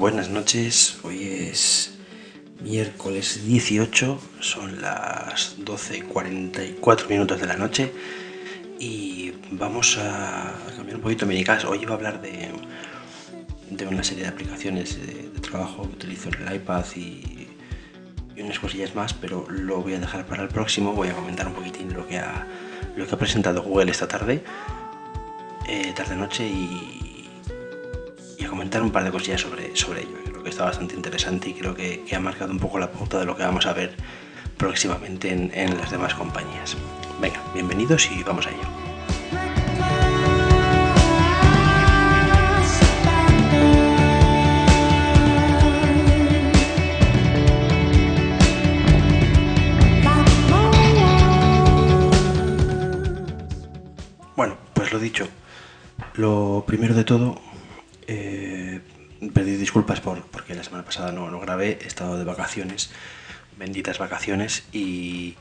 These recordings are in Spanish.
buenas noches. Hoy es miércoles 18, son las 12.44 minutos de la noche y vamos a cambiar un poquito mi caso. Hoy iba a hablar de, de una serie de aplicaciones de, trabajo que utilizo en el iPad y, unas cosillas más, pero lo voy a dejar para el próximo. Voy a comentar un poquitín lo que ha, lo que ha presentado Google esta tarde, eh, tarde-noche y comentar un par de cosillas sobre, sobre ello. Creo que está bastante interesante y creo que, ha marcado un poco la pauta de lo que vamos a ver próximamente en, las demás compañías. Venga, bienvenidos y vamos a ello. Bueno, pues lo dicho, lo primero de todo, eh, disculpas por, porque la semana pasada no, no grabé, he estado de vacaciones, benditas vacaciones, y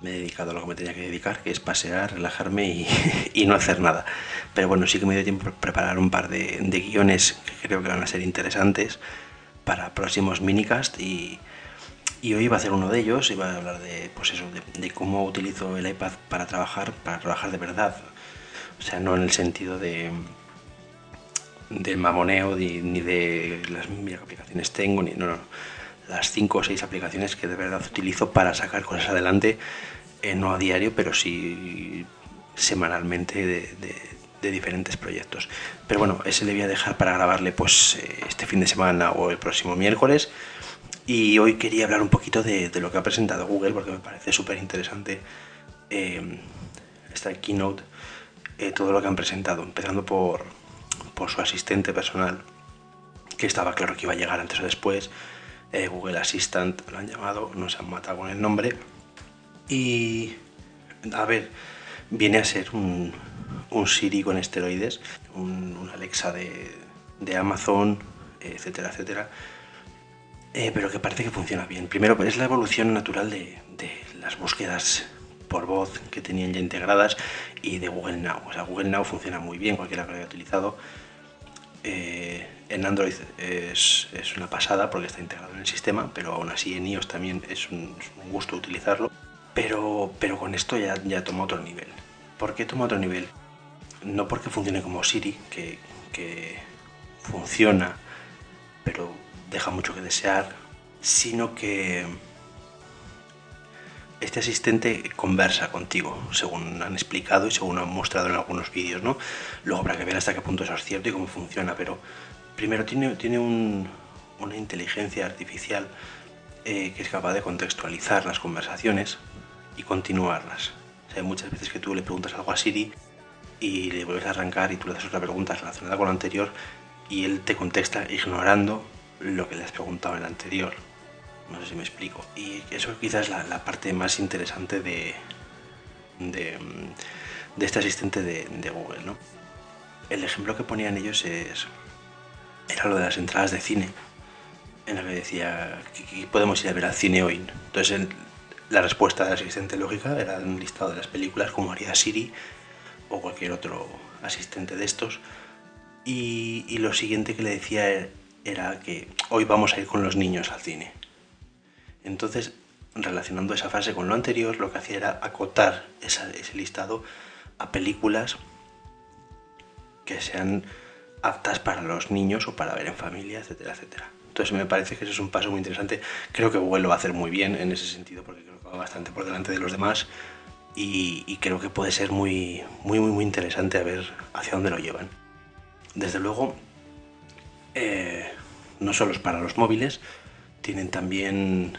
me he dedicado a lo que me tenía que dedicar, que es pasear, relajarme y, no hacer nada. Pero bueno, sí que me dio tiempo para preparar un par de, guiones que creo que van a ser interesantes para próximos minicast y, y hoy iba a hacer uno de ellos, iba a hablar de, pues eso, de, de, cómo utilizo el iPad para trabajar, para trabajar de verdad. O sea, no en el sentido de, de mamoneo ni, de las mil aplicaciones tengo, ni no, no, las cinco o seis aplicaciones que de verdad utilizo para sacar cosas adelante, eh, no a diario, pero sí semanalmente de, diferentes proyectos. Pero bueno, ese le voy a dejar para grabarle pues eh, este fin de semana o el próximo miércoles. Y hoy quería hablar un poquito de, lo que ha presentado Google porque me parece súper interesante eh, esta keynote, todo lo que han presentado, empezando por, por su asistente personal, que estaba claro que iba a llegar antes o después. Eh, Google Assistant lo han llamado, no se han matado con el nombre. Y a ver, viene a ser un, un Siri con esteroides, un, Alexa de, de, Amazon, etcétera, etcétera. Eh, pero que parece que funciona bien. Primero, es la evolución natural de, de las búsquedas por voz que tenían ya integradas y de Google Now. O sea, Google Now funciona muy bien, cualquiera que lo haya utilizado. Eh, en Android es, una pasada porque está integrado en el sistema, pero aún así en iOS también es un, gusto utilizarlo. Pero, pero con esto ya, ya toma otro nivel. ¿Por qué toma otro nivel? No porque funcione como Siri, que, que funciona, pero deja mucho que desear, sino que este asistente conversa contigo, según han explicado y según han mostrado en algunos vídeos, ¿no? Luego habrá que ver hasta qué punto eso es cierto y cómo funciona, pero primero tiene, tiene una inteligencia artificial eh, que es capaz de contextualizar las conversaciones y continuarlas. hay muchas veces que tú le preguntas algo a Siri y le vuelves a arrancar y tú le haces otra pregunta relacionada con lo anterior y él te contesta ignorando lo que le has preguntado en el anterior no sé si me explico. Y eso quizás es la, parte más interesante de, de, este asistente de, Google. ¿no? El ejemplo que ponían ellos es, era lo de las entradas de cine, en la que decía que podemos ir a ver al cine hoy. Entonces la respuesta del asistente lógica era un listado de las películas como haría Siri o cualquier otro asistente de estos. Y, y lo siguiente que le decía era que hoy vamos a ir con los niños al cine. Entonces, relacionando esa frase con lo anterior, lo que hacía era acotar ese listado a películas que sean aptas para los niños o para ver en familia, etcétera, etcétera. Entonces me parece que eso es un paso muy interesante. Creo que Google lo va a hacer muy bien en ese sentido porque creo que va bastante por delante de los demás y, creo que puede ser muy, muy, muy, muy interesante a ver hacia dónde lo llevan. Desde luego, eh, no solo es para los móviles, tienen también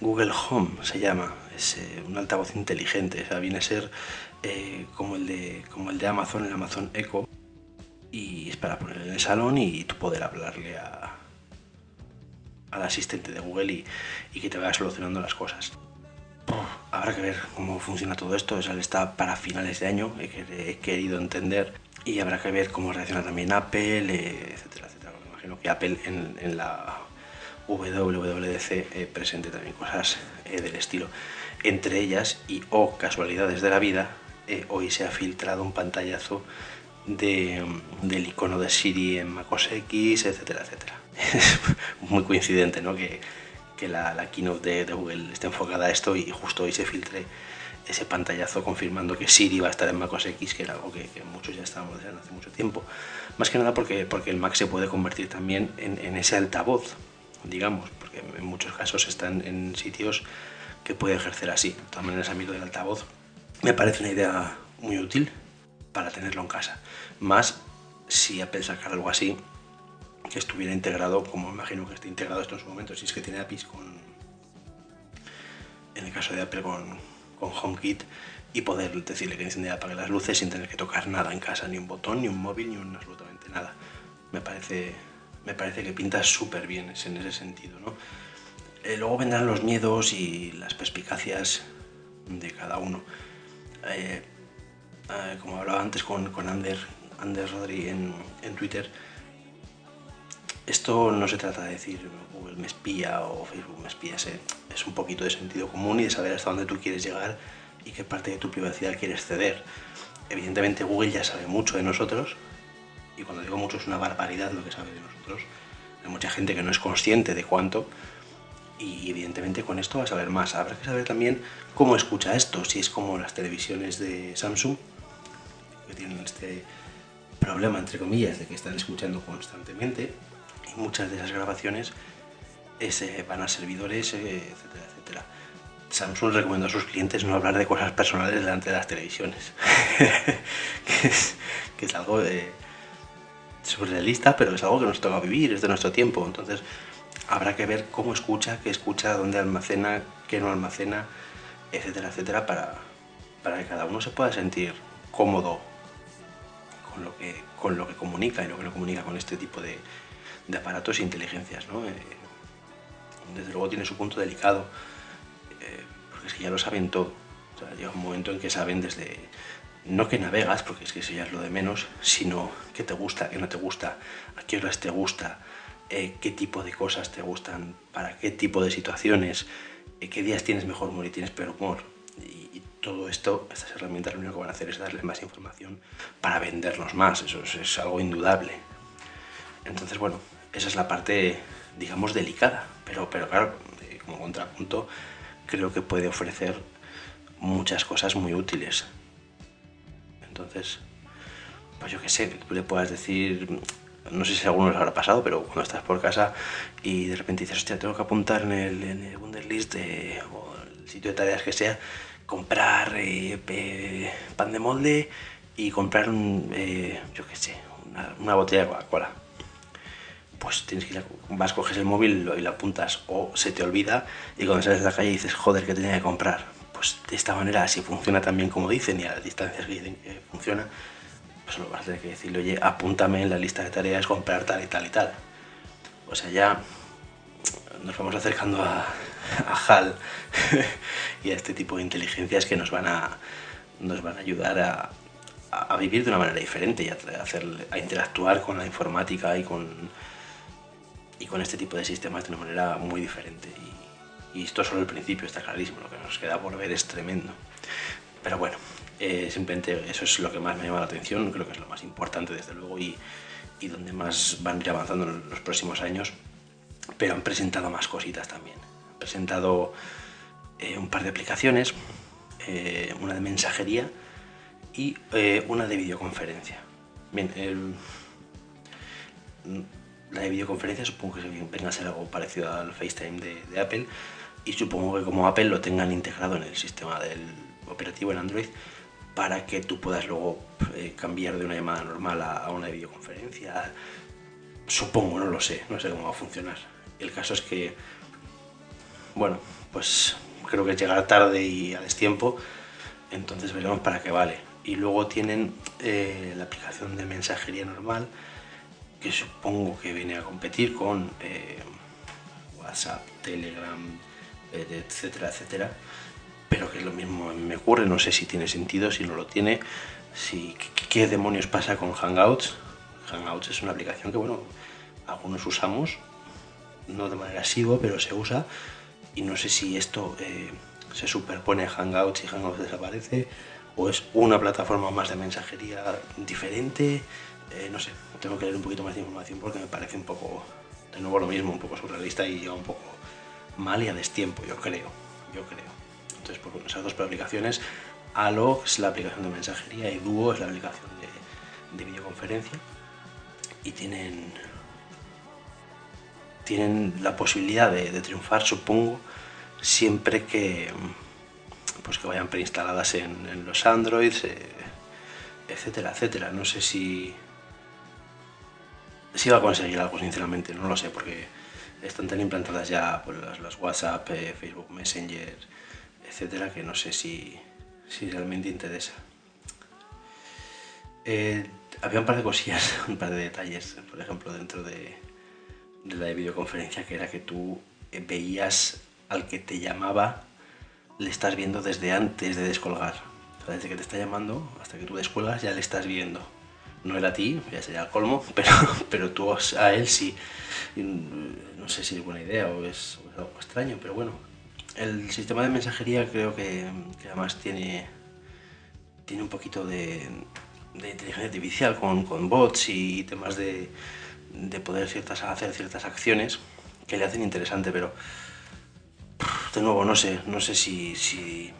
Google Home se llama, es eh, un altavoz inteligente, o sea, viene a ser eh, como, el de, como el de Amazon, el Amazon Echo, y es para poner en el salón y tú poder hablarle a, al asistente de Google y, que te vaya solucionando las cosas. habrá que ver cómo funciona todo esto, o está para finales de año, he, querido entender, y habrá que ver cómo reacciona también Apple, eh, etcétera, etcétera. Me imagino que Apple en la WWDC eh, presente también cosas eh, del estilo. Entre ellas, y o casualidades de la vida, eh, hoy se ha filtrado un pantallazo del icono de Siri en macOS X, etcétera, etcétera. Muy coincidente ¿no? que, la, keynote de, Google esté enfocada a esto y justo hoy se filtre ese pantallazo confirmando que Siri va a estar en macOS X, que era algo que, muchos ya estábamos deseando hace mucho tiempo. Más que nada porque, porque el Mac se puede convertir también en, ese altavoz, digamos, porque en muchos casos están en sitios que puede ejercer así. De todas maneras, a mí lo del altavoz me parece una idea muy útil para tenerlo en casa. Más si Apple sacar algo así que estuviera integrado, como imagino que esté integrado en su momento, si es que tiene APIs con, en el caso de Apple con, con HomeKit, y poder decirle que enciende y apague las luces sin tener que tocar nada en casa, ni un botón, ni un móvil, ni un absolutamente nada. Me parece, me parece que pinta súper bien en ese sentido. ¿no? Eh, luego vendrán los miedos y las perspicacias de cada uno. Eh, eh, como hablaba antes con, con Ander, Ander Rodri en, en, Twitter, esto no se trata de decir Google me espía o Facebook me espía, es un poquito de sentido común y de saber hasta dónde tú quieres llegar y qué parte de tu privacidad quieres ceder. Evidentemente Google ya sabe mucho de nosotros y cuando digo mucho es una barbaridad lo que sabe de nosotros. Hay mucha gente que no es consciente de cuánto y evidentemente con esto vas a ver más. Habrá que saber también cómo escucha esto, si es como las televisiones de Samsung, que tienen este problema, entre comillas, de que están escuchando constantemente y muchas de esas grabaciones eh, van a servidores, eh, etcétera, etcétera. Samsung recomienda a sus clientes no hablar de cosas personales delante de las televisiones, que, es, algo eh, surrealista, pero es algo que nos toca vivir, es de nuestro tiempo. Entonces, habrá que ver cómo escucha, qué escucha, dónde almacena, qué no almacena, etcétera, etcétera, para, para que cada uno se pueda sentir cómodo con lo que, con lo que comunica y lo que no comunica con este tipo de, de aparatos e inteligencias. ¿no? Eh, desde luego tiene su punto delicado, eh, porque es que ya lo saben todo. llega un momento en que saben desde, no que navegas, porque es que eso ya es lo de menos, sino qué te gusta, qué no te gusta, a qué horas te gusta, eh, qué tipo de cosas te gustan, para qué tipo de situaciones, eh, qué días tienes mejor humor y tienes peor humor. Y, todo esto, estas herramientas lo único que van a hacer es darle más información para vendernos más, eso es, algo indudable. Entonces, bueno, esa es la parte, digamos, delicada, pero, pero claro, eh, como contrapunto, creo que puede ofrecer muchas cosas muy útiles. Entonces, pues yo qué sé, tú le puedas decir, no sé si a algunos les habrá pasado, pero cuando estás por casa y de repente dices, hostia, tengo que apuntar en el, en el Wunderlist o el sitio de tareas que sea, comprar eh, pan de molde y comprar un, eh, yo qué sé, una, botella de Coca-Cola. Pues tienes que ir, vas, coges el móvil y lo apuntas o se te olvida y cuando sales de la calle dices, joder, que tenía que comprar. Pues de esta manera, si funciona también como dicen y a las distancias que dicen que funciona, solo vas a tener que decirle, oye, apúntame en la lista de tareas comprar tal y tal y tal. O sea, ya nos vamos acercando a, HAL y a este tipo de inteligencias que nos van a, nos van a ayudar a, vivir de una manera diferente y a, interactuar con la informática y con, y con este tipo de sistemas de una manera muy diferente. Y esto es solo el principio, está clarísimo, lo que nos queda por ver es tremendo. Pero bueno, eh, simplemente eso es lo que más me llama la atención, creo que es lo más importante desde luego y, y donde más van a ir avanzando en los próximos años. Pero han presentado más cositas también. Han presentado eh, un par de aplicaciones, eh, una de mensajería y una de videoconferencia. Bien, la de videoconferencia supongo que venga a ser algo parecido al FaceTime de, de Apple y supongo que como Apple lo tengan integrado en el sistema del operativo en Android, para que tú puedas luego eh, cambiar de una llamada normal a, una videoconferencia. Supongo, no lo sé, no sé cómo va a funcionar. El caso es que, bueno, pues creo que llegará tarde y a destiempo, entonces veremos para qué vale. Y luego tienen eh, la aplicación de mensajería normal, que supongo que viene a competir con eh, WhatsApp, Telegram, etcétera, etcétera pero que lo mismo me ocurre, no sé si tiene sentido, si no lo tiene, si qué, demonios pasa con Hangouts. Hangouts es una aplicación que, bueno, algunos usamos, no de manera asidua, pero se usa, y no sé si esto eh, se superpone a Hangouts y Hangouts desaparece, o es una plataforma más de mensajería diferente, eh, no sé, tengo que leer un poquito más de información porque me parece un poco, de nuevo lo mismo, un poco surrealista y ya un poco mal y a destiempo, yo creo, yo creo. Entonces, por esas dos aplicaciones, Allo es la aplicación de mensajería y Duo es la aplicación de, videoconferencia y tienen tienen la posibilidad de, triunfar, supongo, siempre que pues que vayan preinstaladas en, los Androids, eh, etcétera, etcétera. No sé si si va a conseguir algo, sinceramente, no lo sé, porque están tan implantadas ya pues, las, WhatsApp, eh, Facebook Messenger, etcétera, que no sé si, si realmente interesa. Eh, había un par de cosillas, un par de detalles, por ejemplo, dentro de, de la videoconferencia, que era que tú eh, veías al que te llamaba, le estás viendo desde antes de descolgar. desde que te está llamando hasta que tú descuelgas ya le estás viendo no era a ti, ya sería el colmo, pero, pero tú a él sí. No sé si es buena idea o es, algo extraño, pero bueno. El sistema de mensajería creo que, además tiene, tiene un poquito de, inteligencia artificial con, bots y temas de, de poder ciertas, hacer ciertas acciones que le hacen interesante, pero de nuevo no sé, no sé si, si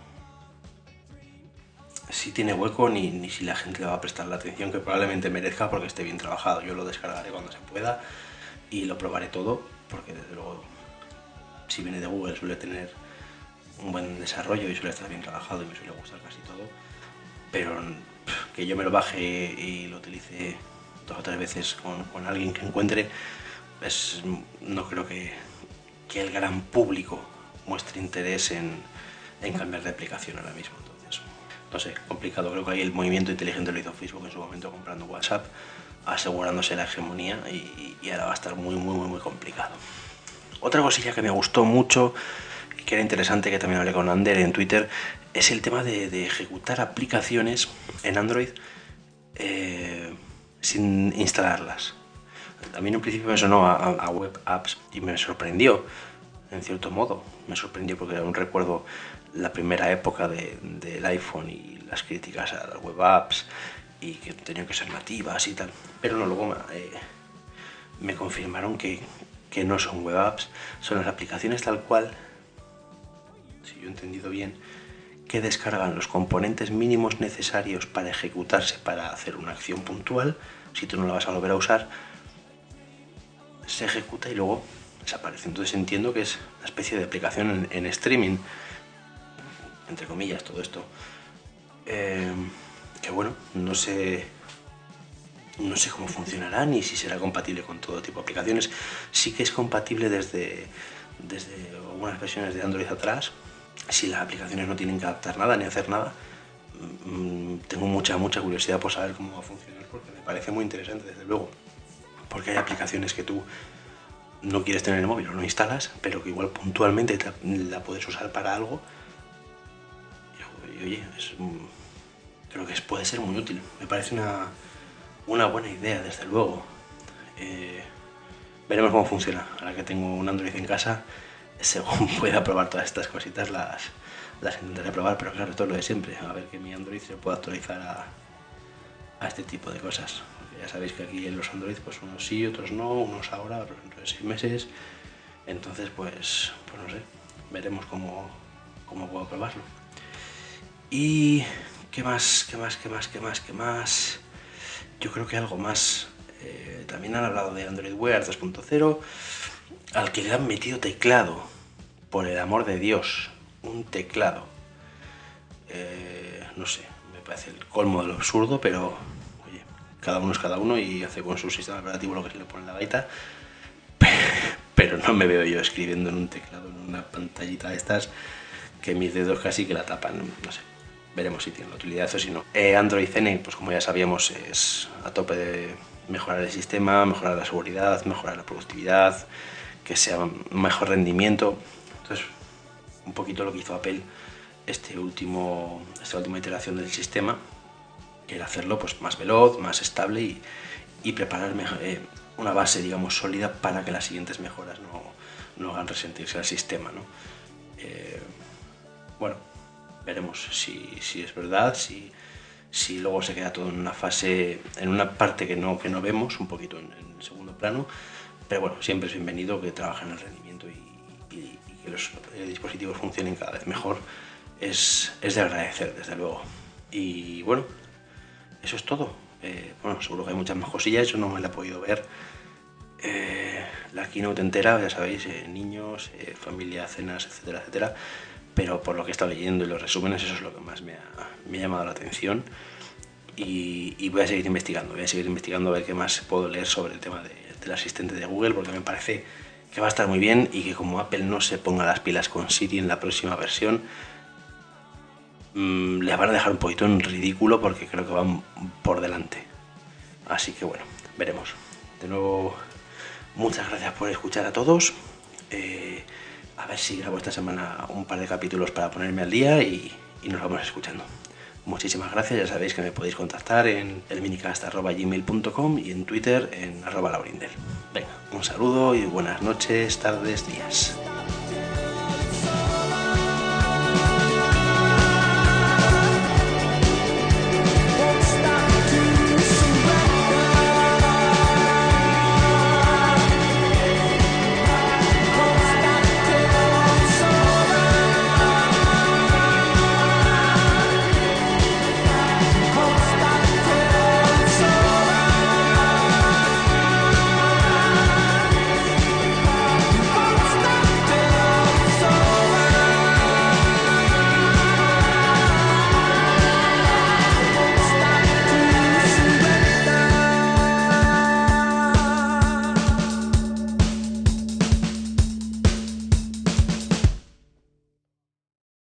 si tiene hueco ni, ni, si la gente le va a prestar la atención que probablemente merezca porque esté bien trabajado. Yo lo descargaré cuando se pueda y lo probaré todo porque desde luego si viene de Google suele tener un buen desarrollo y suele estar bien trabajado y me suele gustar casi todo. Pero que yo me lo baje y lo utilice dos o tres veces con, con alguien que encuentre, pues no creo que, que, el gran público muestre interés en, en cambiar de aplicación ahora mismo no sé, complicado. Creo que ahí el movimiento inteligente lo hizo Facebook en su momento comprando WhatsApp, asegurándose la hegemonía y, ahora va a estar muy, muy, muy, muy complicado. Otra cosilla que me gustó mucho y que era interesante, que también hablé con Ander en Twitter, es el tema de, ejecutar aplicaciones en Android eh, sin instalarlas. A mí en un principio me sonó a, web apps y me sorprendió, en cierto modo. Me sorprendió porque un recuerdo la primera época del iPhone y las críticas a las web apps y que tenían que ser nativas y tal. Pero no, luego eh, me confirmaron que, no son web apps, son las aplicaciones tal cual, si yo he entendido bien, que descargan los componentes mínimos necesarios para ejecutarse, para hacer una acción puntual. Si tú no la vas a volver a usar, se ejecuta y luego desaparece. Entonces entiendo que es una especie de aplicación en streaming entre comillas, todo esto. Eh, que bueno, no sé, no sé cómo funcionará ni si será compatible con todo tipo de aplicaciones. Sí que es compatible desde, desde algunas versiones de Android atrás. Si las aplicaciones no tienen que adaptar nada ni hacer nada, mm, tengo mucha, mucha curiosidad por saber cómo va a funcionar porque me parece muy interesante, desde luego. Porque hay aplicaciones que tú no quieres tener en el móvil o no instalas, pero que igual puntualmente la puedes usar para algo oye, creo que puede ser muy útil. Me parece una, una buena idea, desde luego. Eh, veremos cómo funciona. Ahora que tengo un Android en casa, según pueda probar todas estas cositas, las, las intentaré probar, pero claro, todo lo de siempre. A ver que mi Android se pueda actualizar a, a este tipo de cosas. Ya sabéis que aquí en los Android, pues unos sí, otros no, unos ahora, otros dentro de seis meses. Entonces, pues, pues no sé, veremos cómo, cómo puedo probarlo. Y qué más, qué más, qué más, qué más, qué más. Yo creo que algo más. Eh, también han hablado de Android Wear 2.0, al que le han metido teclado. Por el amor de Dios, un teclado. Eh, no sé, me parece el colmo de lo absurdo, pero oye, cada uno es cada uno y hace con su sistema operativo lo que se le pone en la gaita. Pero no me veo yo escribiendo en un teclado, en una pantallita de estas, que mis dedos casi que la tapan, no sé veremos si tiene la utilidad o si no. Eh, Android Zen, pues como ya sabíamos, es a tope de mejorar el sistema, mejorar la seguridad, mejorar la productividad, que sea mejor rendimiento. Entonces, un poquito lo que hizo Apple este último, esta última iteración del sistema, que era hacerlo pues, más veloz, más estable y, y preparar eh, una base, digamos, sólida para que las siguientes mejoras no, no hagan resentirse al sistema. ¿no? Eh, bueno, veremos si, si es verdad, si, si luego se queda todo en una fase, en una parte que no, que no vemos, un poquito en, en segundo plano, pero bueno, siempre es bienvenido que trabajen en el rendimiento y, que los eh, dispositivos funcionen cada vez mejor. Es, es, de agradecer, desde luego. Y bueno, eso es todo. Eh, bueno, seguro que hay muchas más cosillas, yo no me la he podido ver. Eh, la keynote entera, ya sabéis, niños, familia, cenas, etcétera, etcétera pero por lo que he estado leyendo y los resúmenes, eso es lo que más me ha, llamado la atención. Y, voy a seguir investigando, voy a seguir investigando a ver qué más puedo leer sobre el tema de, del asistente de Google, porque me parece que va a estar muy bien y que como Apple no se ponga las pilas con Siri en la próxima versión, mmm, le van a dejar un poquito en ridículo porque creo que van por delante. Así que bueno, veremos. De nuevo, muchas gracias por escuchar a todos. Eh, a ver si grabo esta semana un par de capítulos para ponerme al día y, nos vamos escuchando. Muchísimas gracias, ya sabéis que me podéis contactar en elminicast.gmail.com y en Twitter en arroba laurindel. Venga, un saludo y buenas noches, tardes, días.